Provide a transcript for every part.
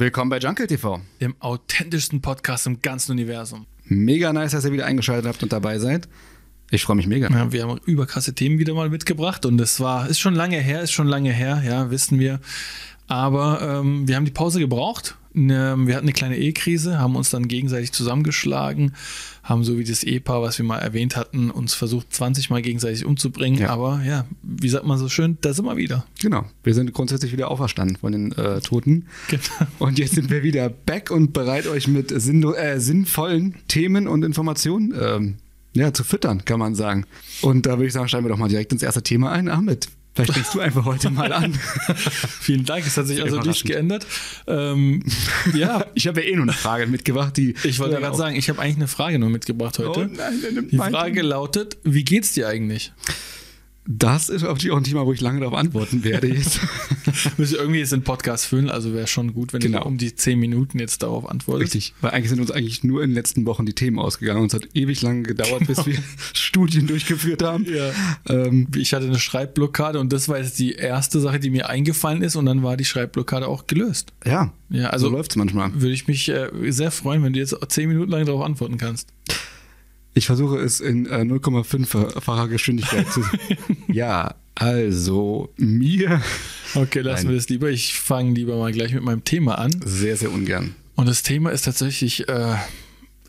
Willkommen bei Jungle TV. Dem authentischsten Podcast im ganzen Universum. Mega nice, dass ihr wieder eingeschaltet habt und dabei seid. Ich freue mich mega. Ja, wir haben überkrasse Themen wieder mal mitgebracht und es war, ist schon lange her, ist schon lange her, ja, wissen wir. Aber ähm, wir haben die Pause gebraucht. Ne, wir hatten eine kleine Ehekrise, haben uns dann gegenseitig zusammengeschlagen, haben so wie das Ehepaar, was wir mal erwähnt hatten, uns versucht 20 Mal gegenseitig umzubringen. Ja. Aber ja, wie sagt man so schön, da sind wir wieder. Genau. Wir sind grundsätzlich wieder auferstanden von den äh, Toten. Genau. Und jetzt sind wir wieder back und bereit, euch mit sinnlo- äh, sinnvollen Themen und Informationen ähm, ja, zu füttern, kann man sagen. Und da würde ich sagen, steigen wir doch mal direkt ins erste Thema ein. Ahmed, vielleicht fängst du einfach heute mal an. Vielen Dank, es hat sich also nicht Überraschend. geändert. Ähm, ja, Ich habe ja eh nur eine Frage mitgebracht, die. ich wollte Ja, gerade sagen, ich habe eigentlich eine Frage nur mitgebracht Oh heute. nein, der nimmt Die Frage lautet, wie geht's dir eigentlich? Das ist natürlich auch ein Thema, wo ich lange darauf antworten werde jetzt. Wir irgendwie jetzt den Podcast füllen, also wäre schon gut, wenn Genau. du um die 10 Minuten jetzt darauf antwortest. Richtig, weil eigentlich sind uns eigentlich nur in den letzten Wochen die Themen ausgegangen und es hat ewig lange gedauert, bis wir Studien durchgeführt haben. Ja. Ähm, Ich hatte eine Schreibblockade und das war jetzt die erste Sache, die mir eingefallen ist und dann war die Schreibblockade auch gelöst. ja, Ja, also so läuft es manchmal. würde ich mich äh, sehr freuen, wenn du jetzt 10 Minuten lang darauf antworten kannst. Ich versuche es in äh, 0,5-facher Geschwindigkeit zu. ja, also mir Okay, lassen Nein. wir das lieber. Ich fange lieber mal gleich mit meinem Thema an. sehr, sehr ungern. Und das Thema ist tatsächlich, äh,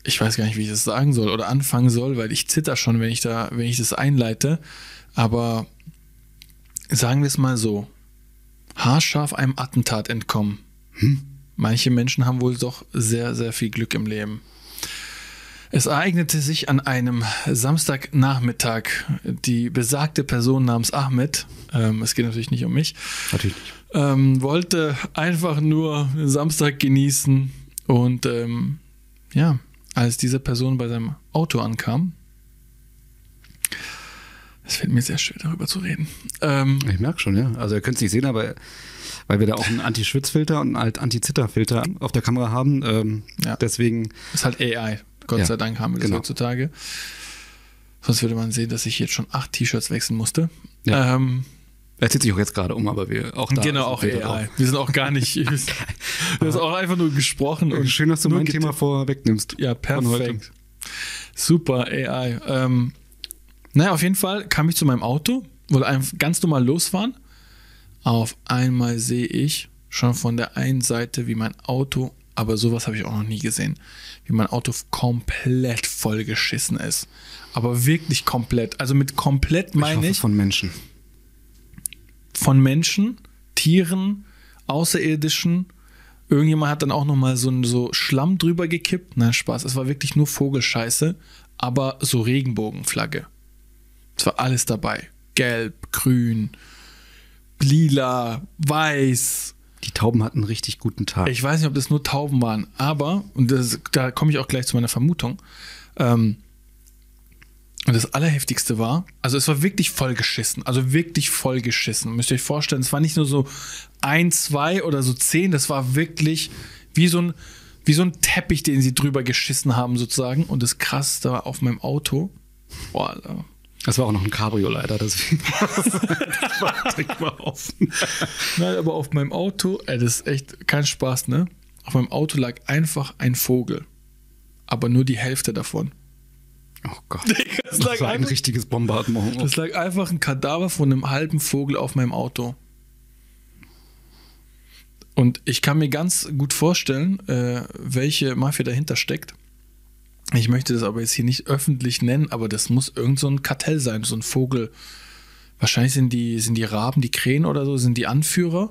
ich weiß gar nicht, wie ich das sagen soll oder anfangen soll, weil ich zitter schon, wenn ich da, wenn ich das einleite. Aber sagen wir es mal so: haarscharf einem Attentat entkommen. Manche Menschen haben wohl doch sehr, sehr viel Glück im Leben. Es ereignete sich an einem Samstagnachmittag die besagte Person namens Ahmed, ähm, es geht natürlich nicht um mich, Natürlich nicht. ähm, wollte einfach nur Samstag genießen und ähm, ja, als diese Person bei seinem Auto ankam, es fällt mir sehr schwer darüber zu reden. Ähm, Ich merke schon, ja. Also ihr könnt es nicht sehen, aber weil wir da auch einen Anti-Schwitzfilter und einen Anti-Zitterfilter auf der Kamera haben. Ähm, Ja. Deswegen, ist halt AI. Gott Ja, sei Dank haben wir das genau. heutzutage. Sonst würde man sehen, dass ich jetzt schon acht T-Shirts wechseln musste. Ja. Ähm, er zieht sich auch jetzt gerade um, aber wir auch da. genau, auch AI. drauf. Wir sind auch gar nicht. Wir sind auch einfach nur gesprochen. Und Schön, dass du mein Thema vorwegnimmst. Ja, perfekt. Super AI. Ähm, naja, auf jeden Fall kam ich zu meinem Auto, wollte einfach ganz normal losfahren. Auf einmal sehe ich schon von der einen Seite, wie mein Auto, aber sowas habe ich auch noch nie gesehen, wie mein Auto komplett vollgeschissen ist. Aber wirklich komplett. Also mit komplett Ich meine hoffe ich von Menschen. von Menschen, Tieren, Außerirdischen. Irgendjemand hat dann auch nochmal so, so Schlamm drüber gekippt. Nein, Spaß. Es war wirklich nur Vogelscheiße, aber so Regenbogenflagge. Es war alles dabei. Gelb, grün, lila, weiß. Die Tauben hatten einen richtig guten Tag. Ich weiß nicht, ob das nur Tauben waren, aber, und das, da komme ich auch gleich zu meiner Vermutung, ähm, und das Allerheftigste war, also es war wirklich vollgeschissen, also wirklich vollgeschissen. Müsst ihr euch vorstellen, es war nicht nur so ein, zwei oder so zehn, das war wirklich wie so ein, wie so ein Teppich, den sie drüber geschissen haben sozusagen. Und das Krasseste war auf meinem Auto, boah. Das war auch noch ein Cabrio leider, deswegen. war mal offen. Nein, aber auf meinem Auto, ey, das ist echt kein Spaß, ne? Auf meinem Auto lag einfach ein Vogel. Aber nur die Hälfte davon. Oh Gott. Das Das war ein einfach, richtiges Bombardement. das lag einfach ein Kadaver von einem halben Vogel auf meinem Auto. Und ich kann mir ganz gut vorstellen, äh, welche Mafia dahinter steckt. Ich möchte das aber jetzt hier nicht öffentlich nennen, aber das muss irgend so ein Kartell sein, so ein Vogel. Wahrscheinlich sind die, sind die Raben, die Krähen oder so, sind die Anführer.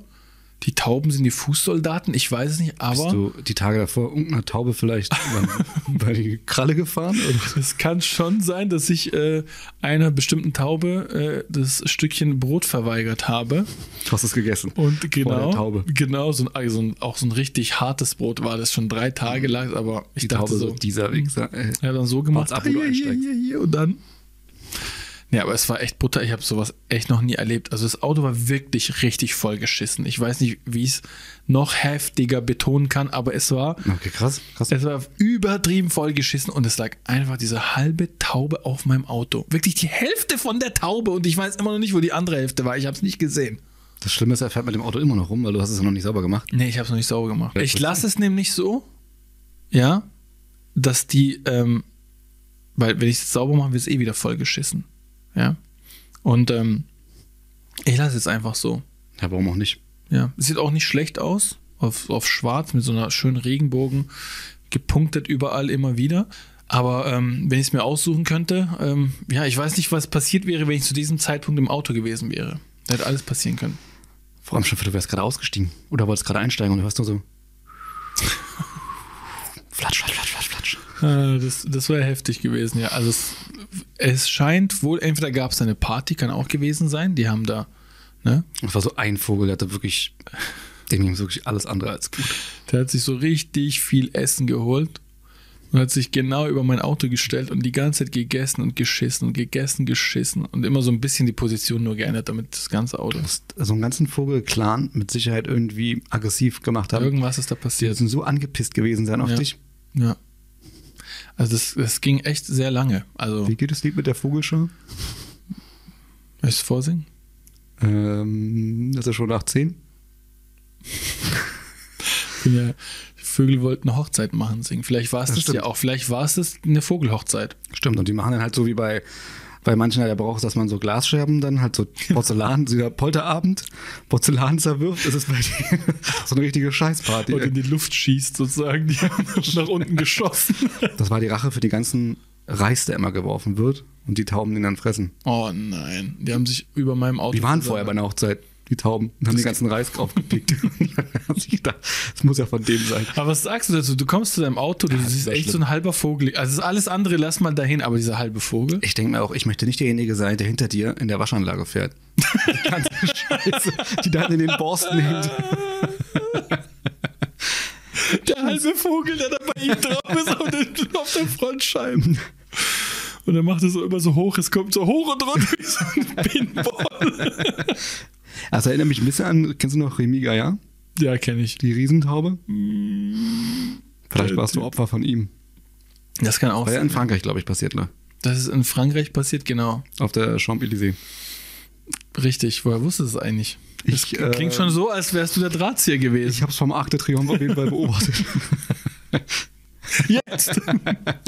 Die Tauben sind die Fußsoldaten, ich weiß es nicht, Bist aber du die Tage davor irgendeiner Taube vielleicht über die Kralle gefahren? Es kann schon sein, dass ich äh, einer bestimmten Taube äh, das Stückchen Brot verweigert habe. Du hast es gegessen. Und genau, genau so ein, also auch so ein richtig hartes Brot war das schon drei Tage lang, aber ich Die dachte Taube so, dieser Wichser. Äh, ja, dann so gemacht, ab, hier, einsteigst. hier, hier, und dann. Ja, aber es war echt Butter. Ich habe sowas echt noch nie erlebt. Also das Auto war wirklich richtig vollgeschissen. Ich weiß nicht, wie ich es noch heftiger betonen kann, aber es war, Okay, krass. krass. es war übertrieben vollgeschissen und es lag einfach diese halbe Taube auf meinem Auto. Wirklich die Hälfte von der Taube und ich weiß immer noch nicht, wo die andere Hälfte war. Ich habe es nicht gesehen. Das Schlimme ist, er fährt mit dem Auto immer noch rum, weil du hast es ja noch nicht sauber gemacht. Nee, ich habe es noch nicht sauber gemacht. Ich lasse es nämlich so, ja, dass die, ähm, weil wenn ich es sauber mache, wird es eh wieder voll geschissen. Ja. Und ähm, ich lasse es einfach so. Ja, warum auch nicht? Ja. Es sieht auch nicht schlecht aus. Auf, auf schwarz mit so einer schönen Regenbogen. Gepunktet überall immer wieder. Aber ähm, wenn ich es mir aussuchen könnte, ähm, ja, ich weiß nicht, was passiert wäre, wenn ich zu diesem Zeitpunkt im Auto gewesen wäre. Da hätte alles passieren können. Vor allem schon, du wärst gerade ausgestiegen. Oder wolltest gerade einsteigen und du hörst nur so. Flatsch, flatsch, flatsch, Das, das wäre heftig gewesen, ja. Also es, es scheint wohl, entweder gab es eine Party, kann auch gewesen sein. Die haben da, ne? Das war so ein Vogel, der hatte wirklich. Dem ging wirklich alles andere als gut. Der hat sich so richtig viel Essen geholt und hat sich genau über mein Auto gestellt und die ganze Zeit gegessen und geschissen und gegessen, geschissen und immer so ein bisschen die Position nur geändert, damit das ganze Auto. Du so einen ganzen Vogel-Clan mit Sicherheit irgendwie aggressiv gemacht haben. Irgendwas ist da Die passiert. müssen so angepisst gewesen sein auf Ja. dich. Ja. Also das, das ging echt sehr lange. Also, Wie geht das Lied mit der Vogelshow? möchtest du vorsingen? Ähm, das ist schon nach 10. bin ja, die Vögel wollten eine Hochzeit machen, singen. Vielleicht war es Das das, ja auch. Vielleicht war es das eine Vogelhochzeit. Stimmt, und die machen dann halt so wie bei, bei manchen halt der Brauch, dass man so Glasscherben dann halt so Porzellan, dieser Polterabend, Porzellan zerwirft. Das ist bei denen so eine richtige Scheißparty. Und in die Luft schießt sozusagen. Die haben nach unten geschossen. Das war die Rache für die ganzen Reis, der immer geworfen wird und die Tauben den dann fressen. Oh nein. Die haben sich über meinem Auto. Die waren vorher bei einer Hochzeit, die Tauben, und haben den ganzen Reis draufgepickt. das muss ja von dem sein. Aber was sagst du dazu? Du kommst zu deinem Auto, du das siehst echt schlimm. so ein halber Vogel. Also alles andere lass mal dahin, aber dieser halbe Vogel. Ich denke mir auch, ich möchte nicht derjenige sein, der hinter dir in der Waschanlage fährt. Die ganze Scheiße, die dann in den Borsten hängt. Der halbe Vogel, der da bei ihm drauf ist auf, den, auf der Frontscheibe. Und dann macht er so immer so hoch, es kommt so hoch und runter wie so ein Pinball. Also erinnert mich ein bisschen an, kennst du noch Remy Gaillard? Ja, kenne ich. Die Riesentaube? Mm. Vielleicht warst du Opfer von ihm. Das kann auch War ja in. Frankreich, glaube ich, passiert, ne? Das ist in Frankreich passiert, genau. Auf der Champs-Élysées. Richtig, woher wusstest du es eigentlich? Das Ich, äh, klingt schon so, als wärst du der Drahtzieher Ich gewesen. habe es vom Arc de Triomphe auf jeden Fall beobachtet. Jetzt!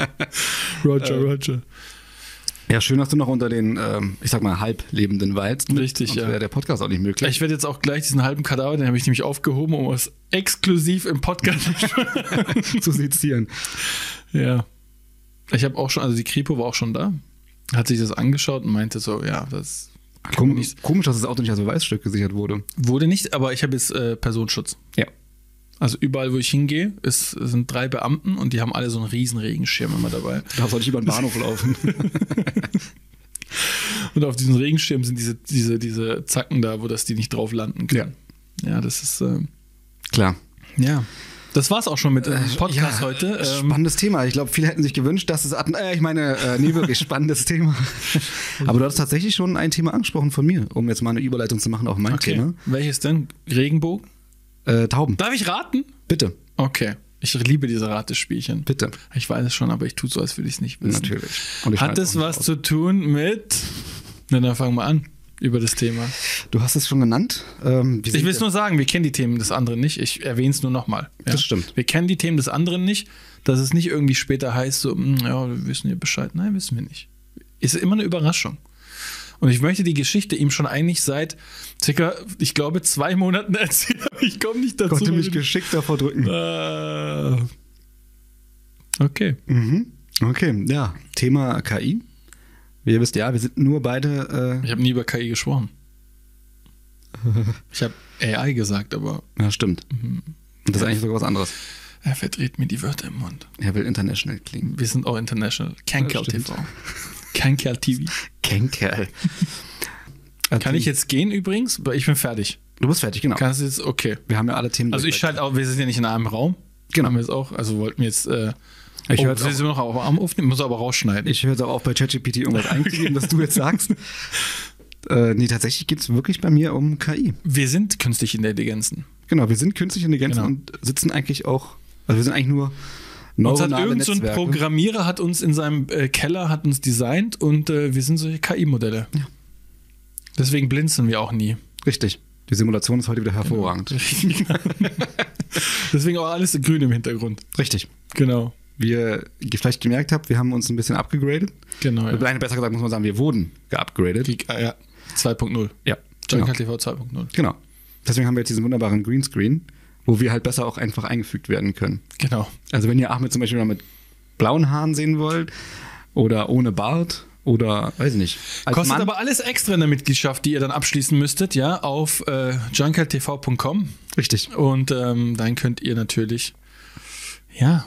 Roger, Roger. Ja, schön, dass du noch unter den, ähm, ich sag mal, Halblebenden weilst. Richtig, ja. wäre der Podcast auch nicht möglich. Ich werde jetzt auch gleich diesen halben Kadaver, den habe ich nämlich aufgehoben, um es exklusiv im Podcast zu sezieren. Ja. Ich habe auch schon, also die Kripo war auch schon da, hat sich das angeschaut und meinte so, ja, das Kom komisch, dass das Auto nicht als Beweisstück gesichert wurde. wurde nicht, aber ich habe jetzt äh, Personenschutz. Ja. Also überall, wo ich hingehe, ist, sind drei Beamten und die haben alle so einen riesen Regenschirm immer dabei. Da soll ich über den Bahnhof laufen. Und auf diesen Regenschirm sind diese, diese, diese Zacken da, wo das die nicht drauf landen können. Ja, das ist, äh, Klar. ja. Das war's auch schon mit dem Podcast Ja, heute. Ähm, Spannendes Thema. Ich glaube, viele hätten sich gewünscht, dass es. Äh, ich meine, äh, nee, wirklich spannendes Thema. Aber du hast tatsächlich schon ein Thema angesprochen von mir, um jetzt mal eine Überleitung zu machen auf mein okay. Thema. Welches denn? Regenbogen? Äh, Tauben. Darf ich raten? Bitte, Okay. Ich liebe diese Ratespielchen. bitte. Ich weiß es schon, aber ich tue so, als würde ich es nicht wissen. Natürlich. Hat es was aus. zu tun mit. Na, dann fangen wir an über das Thema. Du hast es schon genannt. Ähm, Ich will es nur sagen, wir kennen die Themen des anderen nicht. Ich erwähne es nur nochmal. Ja? Das stimmt. Wir kennen die Themen des anderen nicht, dass es nicht irgendwie später heißt, so, "Hm, ja, wir wissen ja Bescheid. Nein, wissen wir nicht. Ist immer eine Überraschung. Und ich möchte die Geschichte ihm schon eigentlich seit circa, ich glaube, zwei Monaten erzählen, aber ich komme nicht dazu. konnte mich geschickt davor drücken. Äh, okay. Mhm. Okay, ja. Thema KI. Wie ihr wisst, ja, wir sind nur beide. Ich habe nie über KI gesprochen. Ich habe AI gesagt, aber Äh, ja, stimmt. Mhm. Und das ist eigentlich sogar was anderes. er verdreht mir die Wörter im Mund. Er will international klingen. Wir sind auch international. Stimmt. TV. Kein Kerl TV. Kein Kerl. Kann ich jetzt gehen übrigens? Ich bin fertig. Du bist fertig, genau. Kannst jetzt, okay. Wir haben ja alle Themen. Also ich schalte auch, wir sind ja nicht in einem Raum. Genau. Haben wir jetzt auch, also wollten wir jetzt, äh, Ich oh, höre jetzt auch- noch am Aufnehmen, muss aber rausschneiden. Ich höre jetzt auch bei ChatGPT irgendwas einzugeben, was du jetzt sagst. Äh, nee, tatsächlich geht es wirklich bei mir um KI. wir sind künstliche Intelligenzen. Genau, wir sind künstliche Intelligenz Genau. und sitzen eigentlich auch, also wir sind eigentlich nur Uns hat irgend so ein Netzwerke. Programmierer hat uns in seinem äh, Keller hat uns designt und äh, wir sind solche KI-Modelle. Ja. Deswegen blinzeln wir auch nie. Richtig. Die Simulation ist heute wieder hervorragend. Genau. Deswegen auch alles grün im Hintergrund. Richtig. Genau. Wie ihr vielleicht gemerkt habt, wir haben uns ein bisschen abgegradet. Genau. Ja. Nein, besser gesagt muss man sagen, wir wurden geupgradet. Wie, ah, ja. 2.0. Ja. Junker TV 2.0. Genau. Deswegen haben wir jetzt diesen wunderbaren Greenscreen, wo wir halt besser auch einfach eingefügt werden können. Genau. Also wenn ihr Ahmed zum Beispiel mal mit blauen Haaren sehen wollt oder ohne Bart oder weiß ich nicht. Kostet Mann, aber alles extra in der Mitgliedschaft, die ihr dann abschließen müsstet, ja, auf äh, junkertv.com. richtig. Und ähm, dann könnt ihr natürlich, ja,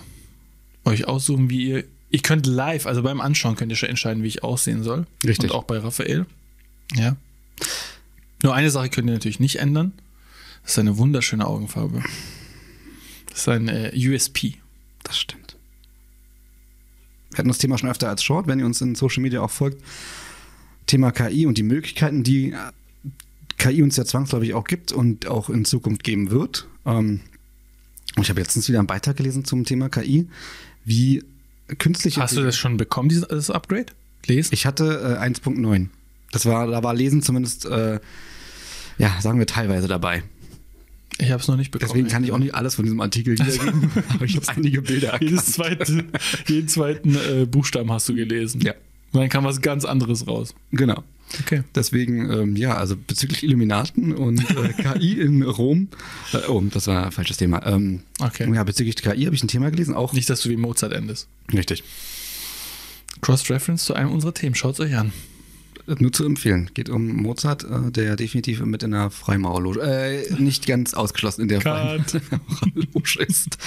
euch aussuchen, wie ihr. Ihr könnt live, also beim Anschauen könnt ihr schon entscheiden, wie ich aussehen soll. Richtig. Und auch bei Raphael. Ja. Nur eine Sache könnt ihr natürlich nicht ändern. Das ist eine wunderschöne Augenfarbe. Das ist ein äh, USP. Das stimmt. Wir hatten das Thema schon öfter als Short, wenn ihr uns in Social Media auch folgt. Thema KI und die Möglichkeiten, die äh, KI uns ja zwangsläufig auch gibt und auch in Zukunft geben wird. Ähm, ich habe letztens wieder einen Beitrag gelesen zum Thema KI, wie künstliche. Hast du das schon bekommen, dieses Upgrade? Lesen? Ich hatte äh, 1.9. Das war, da war Lesen zumindest, äh, ja, sagen wir teilweise dabei. Ich habe es noch nicht bekommen. Deswegen kann ich auch nicht alles von diesem Artikel wiedergeben, aber ich habe einige Bilder erkannt. Jedes zweite, jeden zweiten äh, Buchstaben hast du gelesen. Ja. Und dann kam was ganz anderes raus. Genau. Okay. Deswegen, ähm, ja, also bezüglich Illuminaten und äh, KI in Rom. Äh, oh, das war ein falsches Thema. Ähm, Okay. Ja, bezüglich KI habe ich ein Thema gelesen, auch. Nicht, dass du wie Mozart endest. Richtig. Cross-Reference zu einem unserer Themen. Schaut es euch an. Nur zu empfehlen. Geht um Mozart, äh, der definitiv mit in der Freimaurerloge, äh, nicht ganz ausgeschlossen in der. Freimaurerloge ist.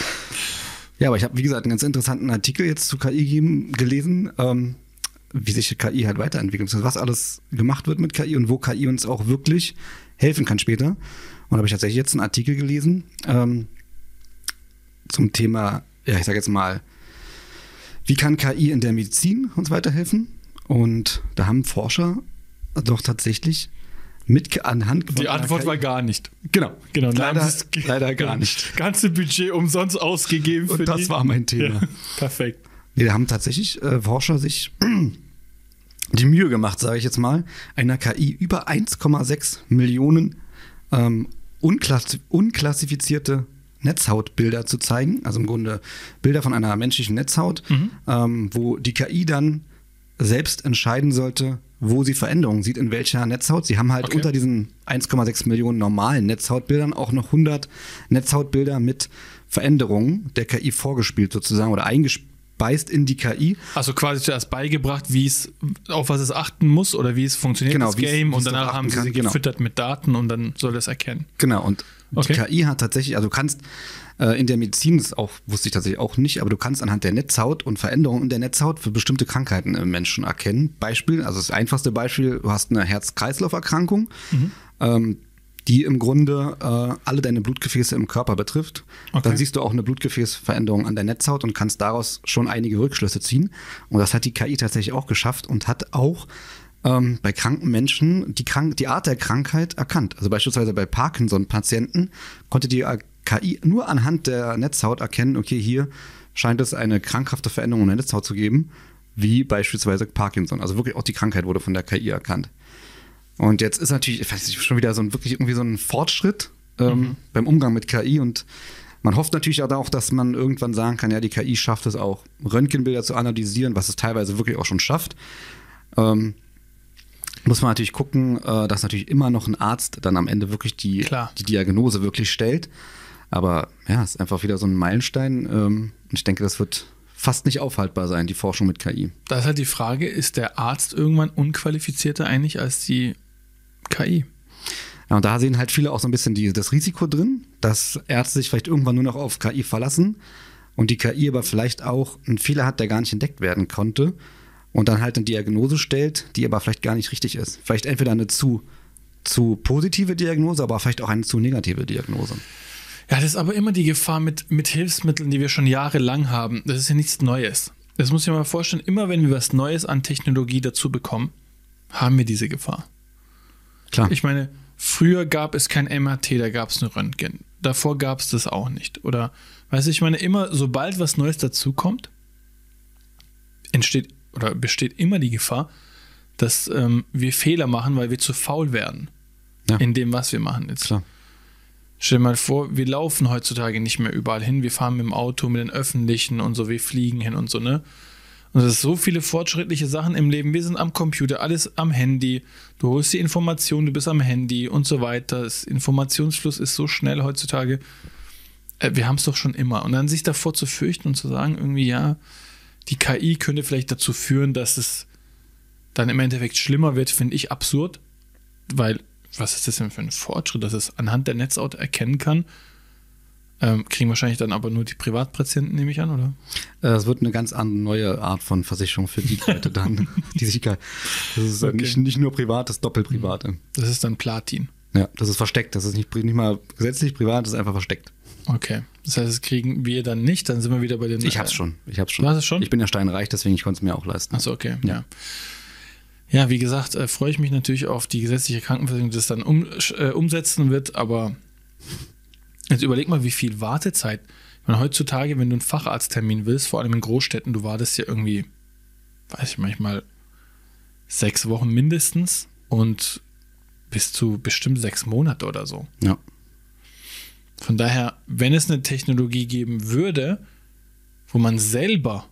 Ja, aber ich habe, wie gesagt, einen ganz interessanten Artikel jetzt zu KI geben, gelesen, ähm, wie sich KI halt weiterentwickelt, was alles gemacht wird mit KI und wo KI uns auch wirklich helfen kann später. Und da habe ich tatsächlich jetzt einen Artikel gelesen ähm, zum Thema, ja, ich sage jetzt mal, wie kann KI in der Medizin uns weiterhelfen? Und da haben Forscher doch tatsächlich mit anhand Die Antwort war gar nicht. genau, Genau, leider, leider gar nicht. Ganze Budget umsonst ausgegeben für Und das die. war mein Thema. Ja, perfekt. Nee, da haben tatsächlich äh, Forscher sich die Mühe gemacht, sage ich jetzt mal, einer KI über 1,6 Millionen ähm, unklass unklassifizierte Netzhautbilder zu zeigen. Also im Grunde Bilder von einer menschlichen Netzhaut, ähm, wo die KI dann selbst entscheiden sollte, wo sie Veränderungen sieht, in welcher Netzhaut. Sie haben halt Okay. unter diesen 1,6 Millionen normalen Netzhautbildern auch noch 100 Netzhautbilder mit Veränderungen der KI vorgespielt sozusagen oder eingespeist in die KI. Also quasi zuerst beigebracht, wie es, auf was es achten muss oder wie es funktioniert, Genau, das Game. Und danach haben sie sie genau. gefüttert mit Daten und dann soll es erkennen. Genau, und Okay. die KI hat tatsächlich, also du kannst äh, in der Medizin, das auch, wusste ich tatsächlich auch nicht, aber du kannst anhand der Netzhaut und Veränderungen in der Netzhaut für bestimmte Krankheiten im Menschen erkennen. Beispiel, also das einfachste Beispiel, du hast eine Herz-Kreislauf-Erkrankung, Mhm. ähm, die im Grunde äh, alle deine Blutgefäße im Körper betrifft. Okay. Dann siehst du auch eine Blutgefäßveränderung an der Netzhaut und kannst daraus schon einige Rückschlüsse ziehen. Und das hat die KI tatsächlich auch geschafft und hat auch ähm, bei kranken Menschen die, Krank die Art der Krankheit erkannt. Also beispielsweise bei Parkinson-Patienten konnte die äh, KI nur anhand der Netzhaut erkennen, okay, hier scheint es eine krankhafte Veränderung in der Netzhaut zu geben, wie beispielsweise Parkinson. Also wirklich auch die Krankheit wurde von der KI erkannt. Und jetzt ist natürlich, ich weiß nicht, schon wieder so ein wirklich irgendwie so ein Fortschritt ähm, beim Umgang mit KI und man hofft natürlich auch, dass man irgendwann sagen kann, ja, die KI schafft es auch, Röntgenbilder zu analysieren, was es teilweise wirklich auch schon schafft. Ähm, muss man natürlich gucken, äh, dass natürlich immer noch ein Arzt dann am Ende wirklich die, Klar. die Diagnose wirklich stellt. Aber ja, es ist einfach wieder so ein Meilenstein. Ähm, und ich denke, das wird fast nicht aufhaltbar sein, die Forschung mit KI. Da ist halt die Frage, ist der Arzt irgendwann unqualifizierter eigentlich als die KI? Ja, und da sehen halt viele auch so ein bisschen die, das Risiko drin, dass Ärzte sich vielleicht irgendwann nur noch auf KI verlassen und die KI aber vielleicht auch einen Fehler hat, der gar nicht entdeckt werden konnte und dann halt eine Diagnose stellt, die aber vielleicht gar nicht richtig ist. Vielleicht entweder eine zu, zu positive Diagnose, aber vielleicht auch eine zu negative Diagnose. Ja, das ist aber immer die Gefahr mit, mit Hilfsmitteln, die wir schon jahrelang haben. Das ist ja nichts Neues. Das muss ich mir mal vorstellen, immer wenn wir was Neues an Technologie dazu bekommen, haben wir diese Gefahr. Klar. Ich meine, früher gab es kein MRT, da gab es nur Röntgen. Davor gab es das auch nicht. Oder, weißt du, ich meine, immer, sobald was Neues dazukommt, entsteht oder besteht immer die Gefahr, dass ähm, wir Fehler machen, weil wir zu faul werden. Ja. in dem, was wir machen jetzt. Klar. Stell dir mal vor, wir laufen heutzutage nicht mehr überall hin. Wir fahren mit dem Auto, mit den Öffentlichen und so, wir fliegen hin und so, ne? Und es ist so viele fortschrittliche Sachen im Leben. Wir sind am Computer, alles am Handy. Du holst die Informationen, du bist am Handy und so weiter. Das Informationsfluss ist so schnell heutzutage. Äh, wir haben es doch schon immer. Und dann sich davor zu fürchten und zu sagen, irgendwie, ja, die KI könnte vielleicht dazu führen, dass es dann im Endeffekt schlimmer wird, finde ich absurd. Weil, was ist das denn für ein Fortschritt, dass es anhand der Netzhaut erkennen kann? Ähm, kriegen wahrscheinlich dann aber nur die Privatpatienten, nehme ich an, oder? Äh, Es wird eine ganz andere neue Art von Versicherung für die Leute dann. die sich das ist Okay. nicht, nicht nur privat, das ist doppelprivate. Das ist dann Platin. Ja, das ist versteckt. Das ist nicht, nicht mal gesetzlich privat, das ist einfach versteckt. Okay. Das heißt, das kriegen wir dann nicht, dann sind wir wieder bei den. Ich hab's schon. Ich hab's schon. Du hast es schon? Ich bin ja steinreich, deswegen ich konnte es mir auch leisten. Achso, okay. Ja. Ja. Ja, wie gesagt, äh, freue ich mich natürlich auf die gesetzliche Krankenversicherung, die das dann um, äh, umsetzen wird, aber jetzt überleg mal, wie viel Wartezeit. Ich meine, heutzutage, wenn du einen Facharzttermin willst, vor allem in Großstädten, du wartest ja irgendwie, weiß ich manchmal, sechs Wochen mindestens und bis zu bestimmt sechs Monate oder so. Ja. Von daher, wenn es eine Technologie geben würde, wo man selber,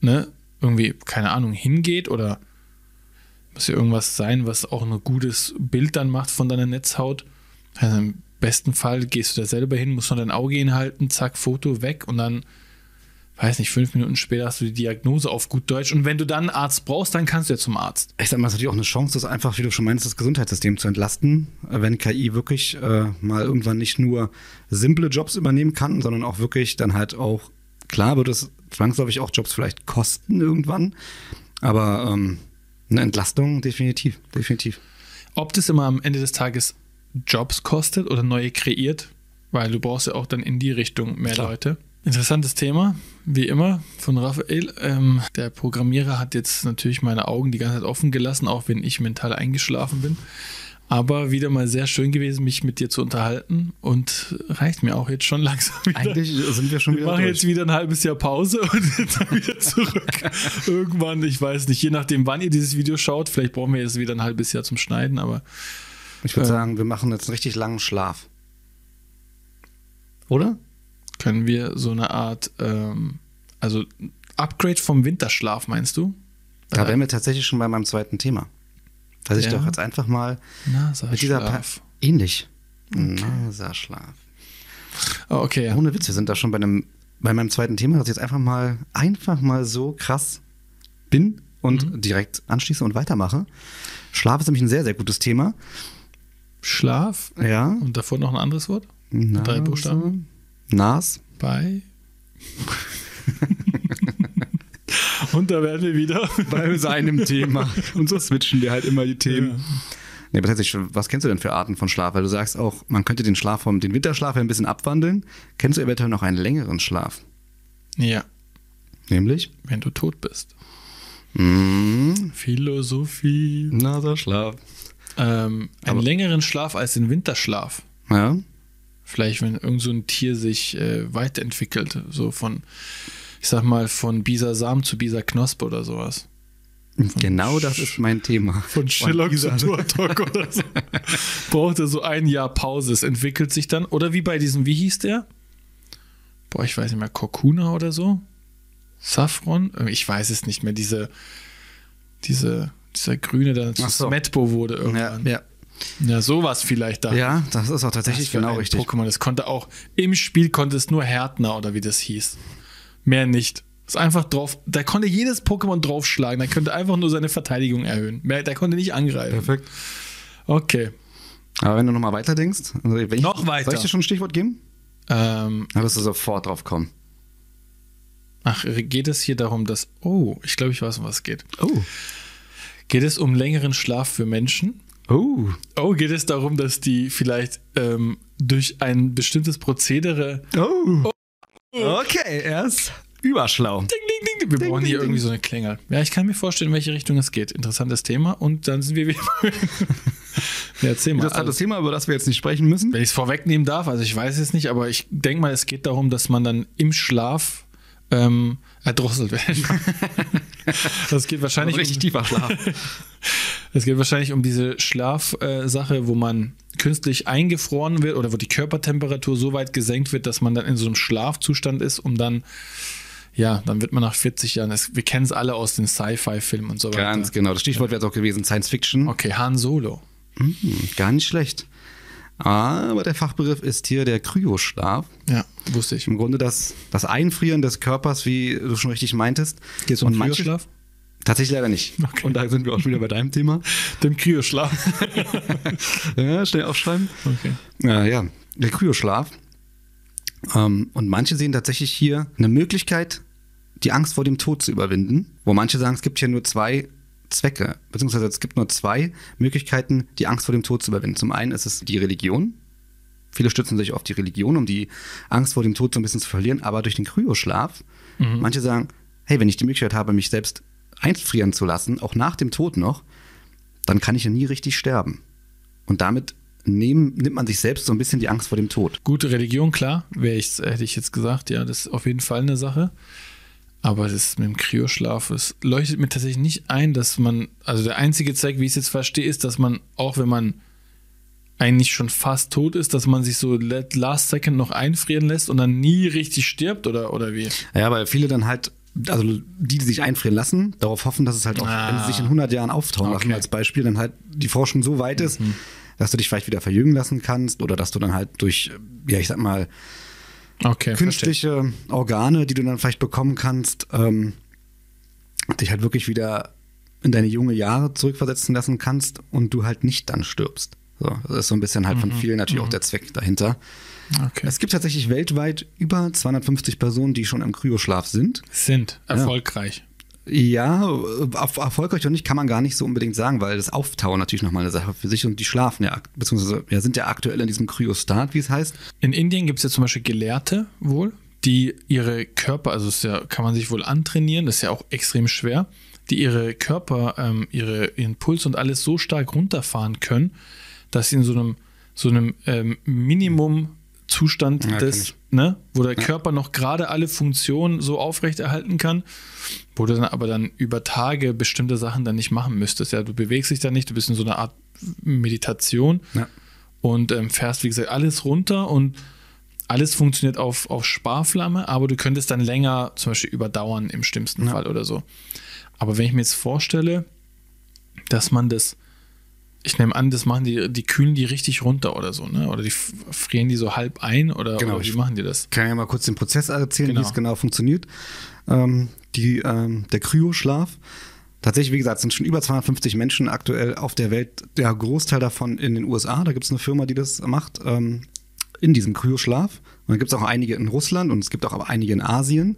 ne, irgendwie, keine Ahnung, hingeht oder muss ja irgendwas sein, was auch ein gutes Bild dann macht von deiner Netzhaut. Also Im besten Fall gehst du da selber hin, musst nur dein Auge hinhalten, zack, Foto weg und dann, weiß nicht, fünf Minuten später hast du die Diagnose auf gut Deutsch. Und wenn du dann einen Arzt brauchst, dann kannst du ja zum Arzt. Ich sag mal, es ist natürlich auch eine Chance, das einfach, wie du schon meinst, das Gesundheitssystem zu entlasten, wenn KI wirklich äh, mal irgendwann nicht nur simple Jobs übernehmen kann, sondern auch wirklich dann halt auch, klar wird es zwangsläufig auch Jobs vielleicht kosten irgendwann, aber ähm, eine Entlastung definitiv, definitiv. Ob das immer am Ende des Tages Jobs kostet oder neue kreiert, weil du brauchst ja auch dann in die Richtung mehr Klar. Leute. Interessantes Thema, wie immer, von Raphael. Ähm, der Programmierer hat jetzt natürlich meine Augen die ganze Zeit offen gelassen, auch wenn ich mental eingeschlafen bin. Aber wieder mal sehr schön gewesen, mich mit dir zu unterhalten und reicht mir auch jetzt schon langsam wieder. Eigentlich sind wir schon Wir wieder machen durch. jetzt wieder ein halbes Jahr Pause und dann wieder zurück. Irgendwann, ich weiß nicht, je nachdem, wann ihr dieses Video schaut, vielleicht brauchen wir jetzt wieder ein halbes Jahr zum Schneiden, aber Ich würde Äh. sagen, wir machen jetzt einen richtig langen Schlaf. Oder? Können wir so eine Art, ähm, also Upgrade vom Winterschlaf, meinst du? Da Äh, wären wir tatsächlich schon bei meinem zweiten Thema. Dass ich Ja. doch jetzt einfach mal Nasaschlaf. mit dieser Pa- ähnlich. Nasaschlaf. Oh, okay, ja. Ohne Witz, wir sind da schon bei einem bei meinem zweiten Thema, dass ich jetzt einfach mal einfach mal so krass bin und Mhm. direkt anschließe und weitermache. Schlaf ist nämlich ein sehr sehr gutes Thema. Schlaf Ja. und davor noch ein anderes Wort? Nase, drei Buchstaben? Nas. Bei. und da werden wir wieder. Bei seinem Thema. Und so switchen wir halt immer die Themen. Nee, aber tatsächlich, was kennst du denn für Arten von Schlaf? Weil du sagst auch, man könnte den Schlaf vom, den Winterschlaf ja ein bisschen abwandeln. Kennst du eventuell noch einen längeren Schlaf? Ja, Nämlich? wenn du tot bist. Mm, Philosophie. Nasaschlaf. Ähm, einen Aber- längeren Schlaf als den Winterschlaf. Ja. Vielleicht, wenn irgend so ein Tier sich äh, weiterentwickelt, so von, ich sag mal, von Bisasam zu Bisaknospe oder sowas. Genau das ist mein Thema. Von Sherlock zu Turtok oder so. Braucht er so ein Jahr Pause. Es entwickelt sich dann. Oder wie bei diesem, wie hieß der? Boah, ich weiß nicht mehr, Kokuna oder so? Saffron? Ich weiß es nicht mehr. Diese, diese, dieser Grüne, der zu so. Smetbo wurde irgendwann. Ja, ja. Sowas vielleicht da. ja, das ist auch tatsächlich genau richtig. Pokémon. Das konnte auch, im Spiel konnte es nur Härtner oder wie das hieß. Mehr nicht. Ist einfach drauf, da konnte jedes Pokémon draufschlagen, da könnte einfach nur seine Verteidigung erhöhen. Mehr, der konnte nicht angreifen. Perfekt. Okay. Aber wenn du nochmal weiter denkst, also ich, Noch weiter. Soll ich dir schon ein Stichwort geben? Ähm, Da wirst du sofort drauf kommen. ach, geht es hier darum, dass. Oh, ich glaube, ich weiß, um was es geht. Oh. Geht es um längeren Schlaf für Menschen? Oh. Oh, geht es darum, dass die vielleicht ähm, durch ein bestimmtes Prozedere. Oh. Okay, er ist überschlau. Ding, ding, ding, wir brauchen hier irgendwie so eine Klingel. Ja, ich kann mir vorstellen, in welche Richtung es geht. Interessantes Thema. Und dann sind wir wieder. ja, erzähl mal. Das hat Also, das Thema, über das wir jetzt nicht sprechen müssen. wenn ich es vorwegnehmen darf, also ich weiß es nicht, aber ich denke mal, es geht darum, dass man dann im Schlaf ähm, erdrosselt wird. das geht wahrscheinlich. richtig um, tiefer Schlaf. Es geht wahrscheinlich um diese Schlafsache, wo man künstlich eingefroren wird oder wo die Körpertemperatur so weit gesenkt wird, dass man dann in so einem Schlafzustand ist, um dann, ja, dann wird man nach 40 Jahren, das, wir kennen es alle aus den Sci-Fi-Filmen und so weiter. Ganz genau. Das Stichwort wäre jetzt auch gewesen Science Fiction. Okay, Han Solo. Hm, gar nicht schlecht. Aber der Fachbegriff ist hier der Kryoschlaf. Ja, wusste ich. Im Grunde das, das Einfrieren des Körpers, wie du schon richtig meintest. Geht es um Und manche- Kryoschlaf? Tatsächlich leider nicht. Okay. Und da sind wir auch schon wieder bei deinem Thema. Dem Kryoschlaf. Ja, schnell aufschreiben. okay. Ja, ja, der Kryoschlaf. Ähm, und manche sehen tatsächlich hier eine Möglichkeit, die Angst vor dem Tod zu überwinden, wo manche sagen, es gibt hier nur zwei Zwecke, beziehungsweise es gibt nur zwei Möglichkeiten, die Angst vor dem Tod zu überwinden. Zum einen ist es die Religion. Viele stützen sich auf die Religion, um die Angst vor dem Tod so ein bisschen zu verlieren, aber durch den Kryoschlaf, manche sagen, hey, wenn ich die Möglichkeit habe, mich selbst einfrieren zu lassen, auch nach dem Tod noch, dann kann ich ja nie richtig sterben. Und damit nehmen, nimmt man sich selbst so ein bisschen die Angst vor dem Tod. Gute Religion, klar, ich, hätte ich jetzt gesagt, ja, das ist auf jeden Fall eine Sache. Aber das mit dem Kryoschlaf, es leuchtet mir tatsächlich nicht ein, dass man, also der einzige Zweck, wie ich es jetzt verstehe, ist, dass man, auch wenn man eigentlich schon fast tot ist, dass man sich so last second noch einfrieren lässt und dann nie richtig stirbt oder, oder wie? Ja, weil viele dann halt, also die, die sich einfrieren lassen, darauf hoffen, dass es halt auch, Ah. wenn sie sich in 100 Jahren auftauen lassen Okay. als Beispiel, dann halt die Forschung so weit ist, dass du dich vielleicht wieder verjüngen lassen kannst oder dass du dann halt durch, ja, ich sag mal, Okay, verstehe. künstliche Organe, die du dann vielleicht bekommen kannst, ähm, dich halt wirklich wieder in deine junge Jahre zurückversetzen lassen kannst und du halt nicht dann stirbst. So, das ist so ein bisschen halt von vielen natürlich auch der Zweck dahinter. Okay. Es gibt tatsächlich weltweit über 250 Personen, die schon im Kryoschlaf sind. Sind erfolgreich. Ja, auf, erfolgreich oder nicht kann man gar nicht so unbedingt sagen, weil das Auftauen natürlich nochmal eine Sache für sich und die schlafen ja, beziehungsweise ja, sind ja aktuell in diesem Kryostat, wie es heißt. In Indien gibt es ja zum Beispiel Gelehrte wohl, die ihre Körper, also ist ja, kann man sich wohl antrainieren, das ist ja auch extrem schwer, die ihre Körper, ähm, ihre, ihren Puls und alles so stark runterfahren können, dass sie in so einem, so einem ähm, Minimum-Zustand Ja, des, ne, wo der Körper noch gerade alle Funktionen so aufrechterhalten kann, wo du dann aber dann über Tage bestimmte Sachen dann nicht machen müsstest. Ja, du bewegst dich da nicht, du bist in so einer Art Meditation Ja. und ähm, fährst, wie gesagt, alles runter und alles funktioniert auf, auf Sparflamme, aber du könntest dann länger zum Beispiel überdauern im schlimmsten Ja. Fall oder so. Aber wenn ich mir jetzt vorstelle, dass man das, ich nehme an, das machen die, die kühlen die richtig runter oder so, ne? Oder die frieren die so halb ein oder, Genau, oder wie machen die das? Kann ja mal kurz den Prozess erzählen, Genau. wie es genau funktioniert. Ähm, die, ähm, der Kryoschlaf. Tatsächlich, wie gesagt, sind schon über 250 Menschen aktuell auf der Welt. Der Großteil davon in den USA. Da gibt es eine Firma, die das macht, ähm, in diesem Kryoschlaf. Und dann gibt es auch einige in Russland und es gibt auch aber einige in Asien.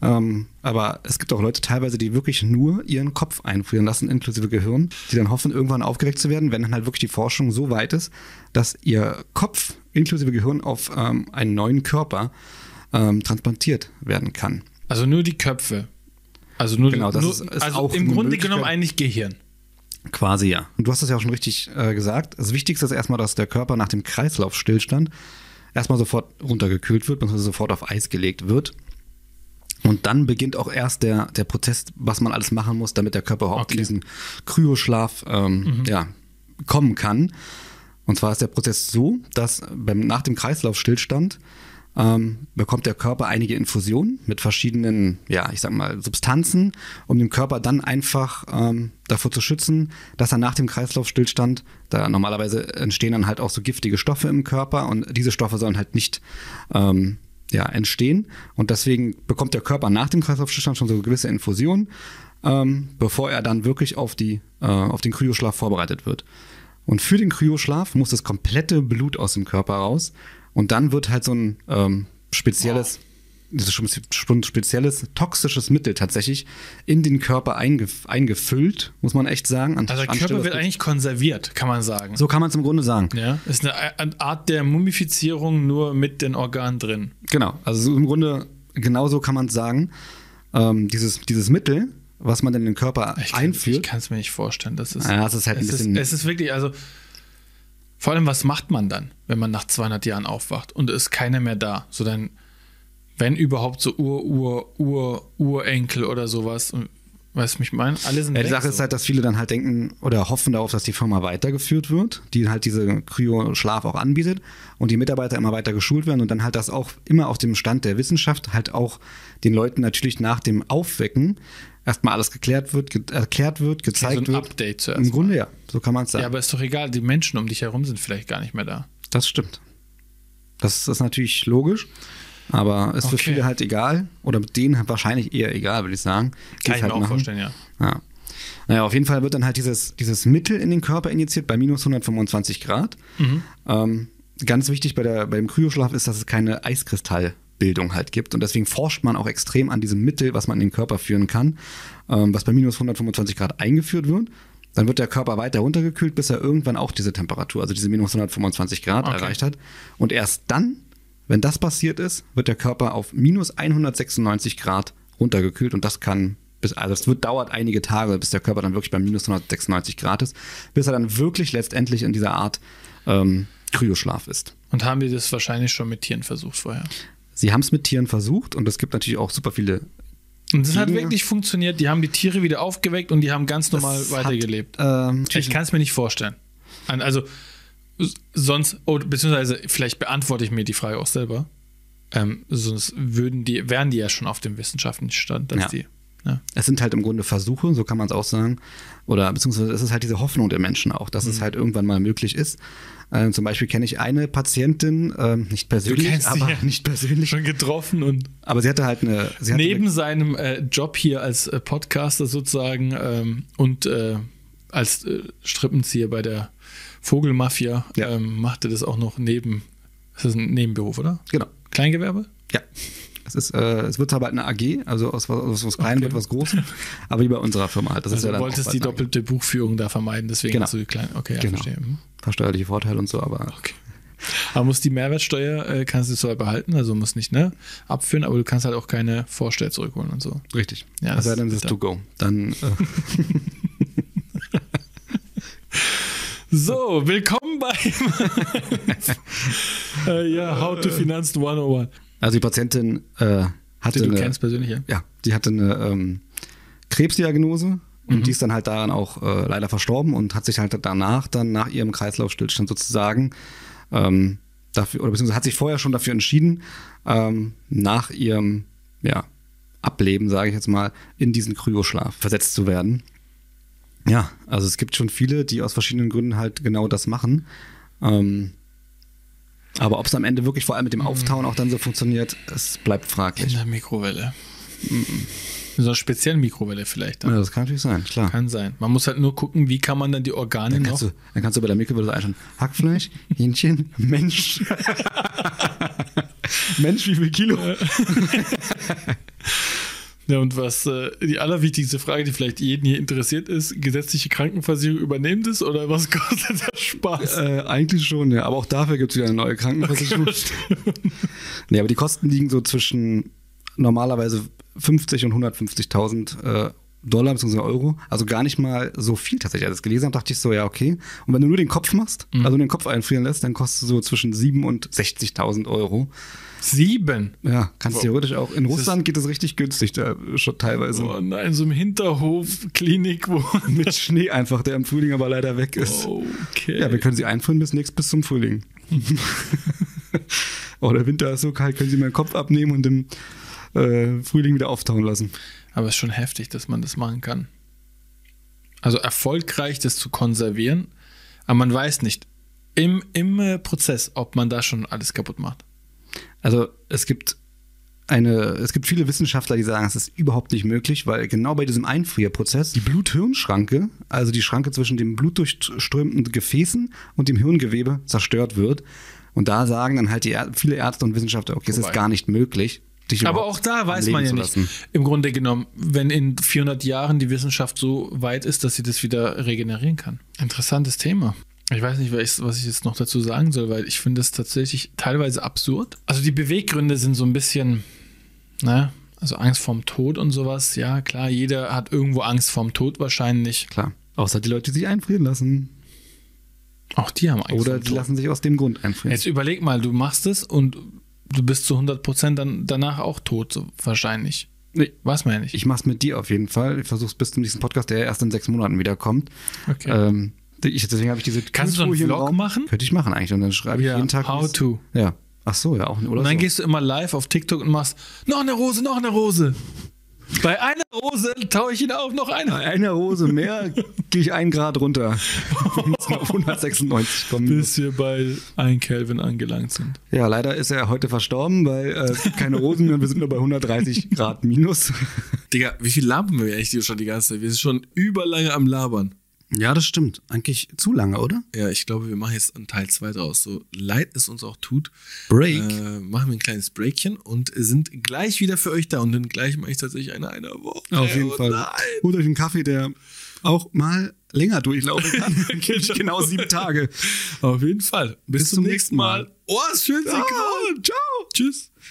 Ähm, aber es gibt auch Leute teilweise, die wirklich nur ihren Kopf einfrieren lassen, inklusive Gehirn, die dann hoffen, irgendwann aufgeweckt zu werden, wenn dann halt wirklich die Forschung so weit ist, dass ihr Kopf inklusive Gehirn auf ähm, einen neuen Körper ähm, transplantiert werden kann. Also nur die Köpfe. Also nur, Genau, das nur ist- ist also auch im Grunde genommen eigentlich Gehirn. Quasi ja. Und du hast es ja auch schon richtig äh, gesagt. Das Wichtigste ist erstmal, dass der Körper nach dem Kreislaufstillstand erstmal sofort runtergekühlt wird, beziehungsweise sofort auf Eis gelegt wird. Und dann beginnt auch erst der, der Prozess, was man alles machen muss, damit der Körper überhaupt Okay. in diesen Kryoschlaf ähm, ja, kommen kann. Und zwar ist der Prozess so, dass beim, nach dem Kreislaufstillstand ähm, bekommt der Körper einige Infusionen mit verschiedenen, ja, ich sag mal, Substanzen, um den Körper dann einfach ähm, davor zu schützen, dass er nach dem Kreislaufstillstand, da normalerweise entstehen dann halt auch so giftige Stoffe im Körper und diese Stoffe sollen halt nicht ähm, ja, entstehen. Und deswegen bekommt der Körper nach dem Kreislaufstillstand schon so gewisse Infusionen, ähm, bevor er dann wirklich auf, die, äh, auf den Kryoschlaf vorbereitet wird. Und für den Kryoschlaf muss das komplette Blut aus dem Körper raus. Und dann wird halt so ein ähm, spezielles, dieses schon spezielles toxisches Mittel tatsächlich in den Körper eingef eingefüllt, muss man echt sagen. An- Also der Körper wird eigentlich konserviert, kann man sagen. so kann man es im Grunde sagen. Ja, ist eine, Art der Mumifizierung nur mit den Organen drin. Genau, also so im Grunde genauso kann man es sagen. Ähm, dieses, dieses Mittel, was man in den Körper Ich kann, einführt, Ich kann es mir nicht vorstellen. Das ist, Ja, es ist halt ein bisschen- Ist, es ist wirklich, also vor allem, was macht man dann, wenn man nach 200 Jahren aufwacht und ist keiner mehr da? So dann, wenn überhaupt so Ur, Ur, Ur, Urenkel oder sowas. Weißt du, mich meinen? Alle sind Ja, die Sache so. ist halt, dass viele dann halt denken oder hoffen darauf, dass die Firma weitergeführt wird, die halt diese Kryo-Schlaf auch anbietet und die Mitarbeiter immer weiter geschult werden und dann halt das auch immer auf dem Stand der Wissenschaft halt auch den Leuten natürlich nach dem Aufwecken erstmal alles geklärt wird, erklärt wird, gezeigt ein wird. Update zuerst. Im Grunde ja, so kann man es sagen. ja, aber ist doch egal, die Menschen um dich herum sind vielleicht gar nicht mehr da. Das stimmt. Das ist natürlich logisch, aber ist für Okay. viele halt egal oder mit denen halt wahrscheinlich eher egal, würde ich sagen. Kann ich halt mir auch machen. vorstellen, ja. Ja. Naja, auf jeden Fall wird dann halt dieses, dieses Mittel in den Körper injiziert bei minus 125 Grad. Ähm, ganz wichtig bei der, beim Kryoschlaf ist, dass es keine Eiskristallbildung halt gibt. Und deswegen forscht man auch extrem an diesem Mittel, was man in den Körper führen kann, ähm, was bei minus 125 Grad eingeführt wird. Dann wird der Körper weiter runtergekühlt, bis er irgendwann auch diese Temperatur, also diese minus 125 Grad Okay. erreicht hat. Und erst dann, wenn das passiert ist, wird der Körper auf minus 196 Grad runtergekühlt und das kann bis, also es wird, dauert einige Tage, bis der Körper dann wirklich bei minus 196 Grad ist, bis er dann wirklich letztendlich in dieser Art ähm, Kryoschlaf ist. Und haben die das wahrscheinlich schon mit Tieren versucht vorher? Sie haben es mit Tieren versucht und es gibt natürlich auch super viele. Und das hat wirklich funktioniert. Die haben die Tiere wieder aufgeweckt und die haben ganz normal Das weitergelebt. Hat, ähm, ich kann es mir nicht vorstellen. Also, sonst, oh, beziehungsweise vielleicht beantworte ich mir die Frage auch selber. Ähm, sonst würden die, wären die ja schon auf dem wissenschaftlichen Stand, dass Ja. die. Ja. Es sind halt im Grunde Versuche, so kann man es auch sagen. Oder beziehungsweise es ist halt diese Hoffnung der Menschen auch, dass Mhm. es halt irgendwann mal möglich ist. Ähm, zum Beispiel kenne ich eine Patientin, ähm, nicht persönlich, aber ja. nicht persönlich, Schon getroffen und aber sie hatte halt eine. Sie hatte neben seinem äh, Job hier als äh, Podcaster sozusagen ähm, und äh, als äh, Strippenzieher bei der Vogelmafia Ja. ähm, machte das auch noch neben. Das ist ein Nebenberuf, oder? Genau. Kleingewerbe? Ja. Es, ist, äh, es wird zwar bald eine AG, also aus, was- aus was Kleinem Okay. wird was Großem, aber wie bei unserer Firma halt. Das ist Also ja du wolltest die AG. doppelte Buchführung da vermeiden, deswegen Genau. hast du die kleinen. Okay, ja, Genau. verstehe. Mhm. Versteuerliche Vorteile und so, aber Okay. Aber muss die Mehrwertsteuer, äh, kannst du zwar behalten, also musst nicht ne, abführen, aber du kannst halt auch keine Vorsteuer zurückholen und so. richtig. Ja, also das dann ist ist es bitter. to go. Dann äh, So, willkommen beim äh, ja, How to Finance 101. also die Patientin äh, hatte Die du eine, kennst persönlich, ja? ja, die hatte eine ähm, Krebsdiagnose und die ist dann halt daran auch äh, leider verstorben und hat sich halt danach, dann nach ihrem Kreislaufstillstand sozusagen, ähm, dafür, oder beziehungsweise hat sich vorher schon dafür entschieden, ähm, nach ihrem ja, Ableben, sage ich jetzt mal, in diesen Kryoschlaf versetzt zu werden. Ja, also es gibt schon viele, die aus verschiedenen Gründen halt genau das machen. Ähm, aber ob es am Ende wirklich vor allem mit dem Auftauen auch dann so funktioniert, es bleibt In fraglich. der Mikrowelle. In so einer speziellen Mikrowelle vielleicht. Ja, Dann. das kann natürlich sein, klar. Kann sein. Man muss halt nur gucken, wie kann man dann die Organe Dann noch. du, dann kannst du bei der Mikrowelle so einschauen. Hackfleisch, Hähnchen, Mensch. Mensch, wie viel Kilo? Ja, und was äh, die allerwichtigste Frage, die vielleicht jeden hier interessiert ist, gesetzliche Krankenversicherung übernimmt es oder was kostet der Spaß? Äh, eigentlich schon, ja. Aber auch dafür gibt es wieder eine neue Krankenversicherung. nee, aber die Kosten liegen so zwischen normalerweise 50 und 150.000 äh, Dollar bzw. Euro. Also gar nicht mal so viel tatsächlich. Als ich das gelesen habe, dachte ich so, ja, okay. Und wenn du nur den Kopf machst, also den Kopf einfrieren lässt, dann kostet es so zwischen 7 und 60.000 Euro. Sieben. Ja, kannst Wow. theoretisch auch. In Das Russland geht es richtig günstig, da schon teilweise. Oh nein, so im Hinterhof, Klinik, wo. Mit Schnee einfach, der im Frühling aber leider weg ist. Okay. Ja, wir können sie einfrieren bis nächstes bis zum Frühling. oh, der Winter ist so kalt, können Sie meinen Kopf abnehmen und im äh, Frühling wieder auftauen lassen. Aber es ist schon heftig, dass man das machen kann. Also erfolgreich das zu konservieren, aber man weiß nicht im, im äh, Prozess, ob man da schon alles kaputt macht. Also es gibt eine, es gibt viele Wissenschaftler, die sagen, es ist überhaupt nicht möglich, weil genau bei diesem Einfrierprozess die Blut-Hirn-Schranke, also die Schranke zwischen den blutdurchströmenden Gefäßen und dem Hirngewebe zerstört wird. Und da sagen dann halt die viele Ärzte und Wissenschaftler, okay, es ist Wobei- gar nicht möglich. dich Aber auch da weiß man ja nicht. Im Grunde genommen, wenn in 400 Jahren die Wissenschaft so weit ist, dass sie das wieder regenerieren kann. Interessantes Thema. Ich weiß nicht, was ich, jetzt noch dazu sagen soll, weil ich finde es tatsächlich teilweise absurd. Also die Beweggründe sind so ein bisschen, ne, also Angst vorm Tod und sowas. Ja, klar, jeder hat irgendwo Angst vorm Tod wahrscheinlich. Klar. Außer die Leute, die sich einfrieren lassen. Auch die haben Angst Oder die lassen sich aus dem Grund einfrieren. Jetzt überleg mal, du machst es und du bist zu 100% dann danach auch tot, so wahrscheinlich. Nee, Was meine ich? ich mach's mit dir auf jeden Fall. Ich versuch's bis zum nächsten Podcast, der erst in sechs Monaten wieder kommt. Okay. Ähm, ich, deswegen habe ich diese Kannst du so einen Vlog machen? Könnte ich machen eigentlich. Und dann schreibe ich Ja, jeden Tag. how wie's- to. Ja. Ach so, ja, auch. Oder Und dann so. gehst du immer live auf TikTok und machst noch eine Rose, noch eine Rose. Bei einer Rose taue ich ihn auf, noch eine. Bei einer Rose mehr gehe ich einen Grad runter. Auf 196 kommen. Bis wir bei 1 Kelvin angelangt sind. Ja, leider ist er heute verstorben, weil äh, es gibt keine Rosen mehr. Wir sind nur bei 130 Grad minus. Digga, wie viel labern wir eigentlich schon die ganze Zeit? Wir sind schon überlange am Labern. Ja, das stimmt. Eigentlich zu lange, oder? Ja, ich glaube, wir machen jetzt einen Teil 2 draus. So leid es uns auch tut, Break. äh, machen wir ein kleines Breakchen und sind gleich wieder für euch da. Und dann gleich mache ich tatsächlich eine einer Woche. Auf jeden Oh Fall. Nein. Holt euch einen Kaffee, der auch mal länger durchlaufen kann. Ich genau sieben Tage. Auf jeden Fall. Bis, Bis zum nächsten Mal. Mal. Oh, ist schön synchron. ciao. Tschüss.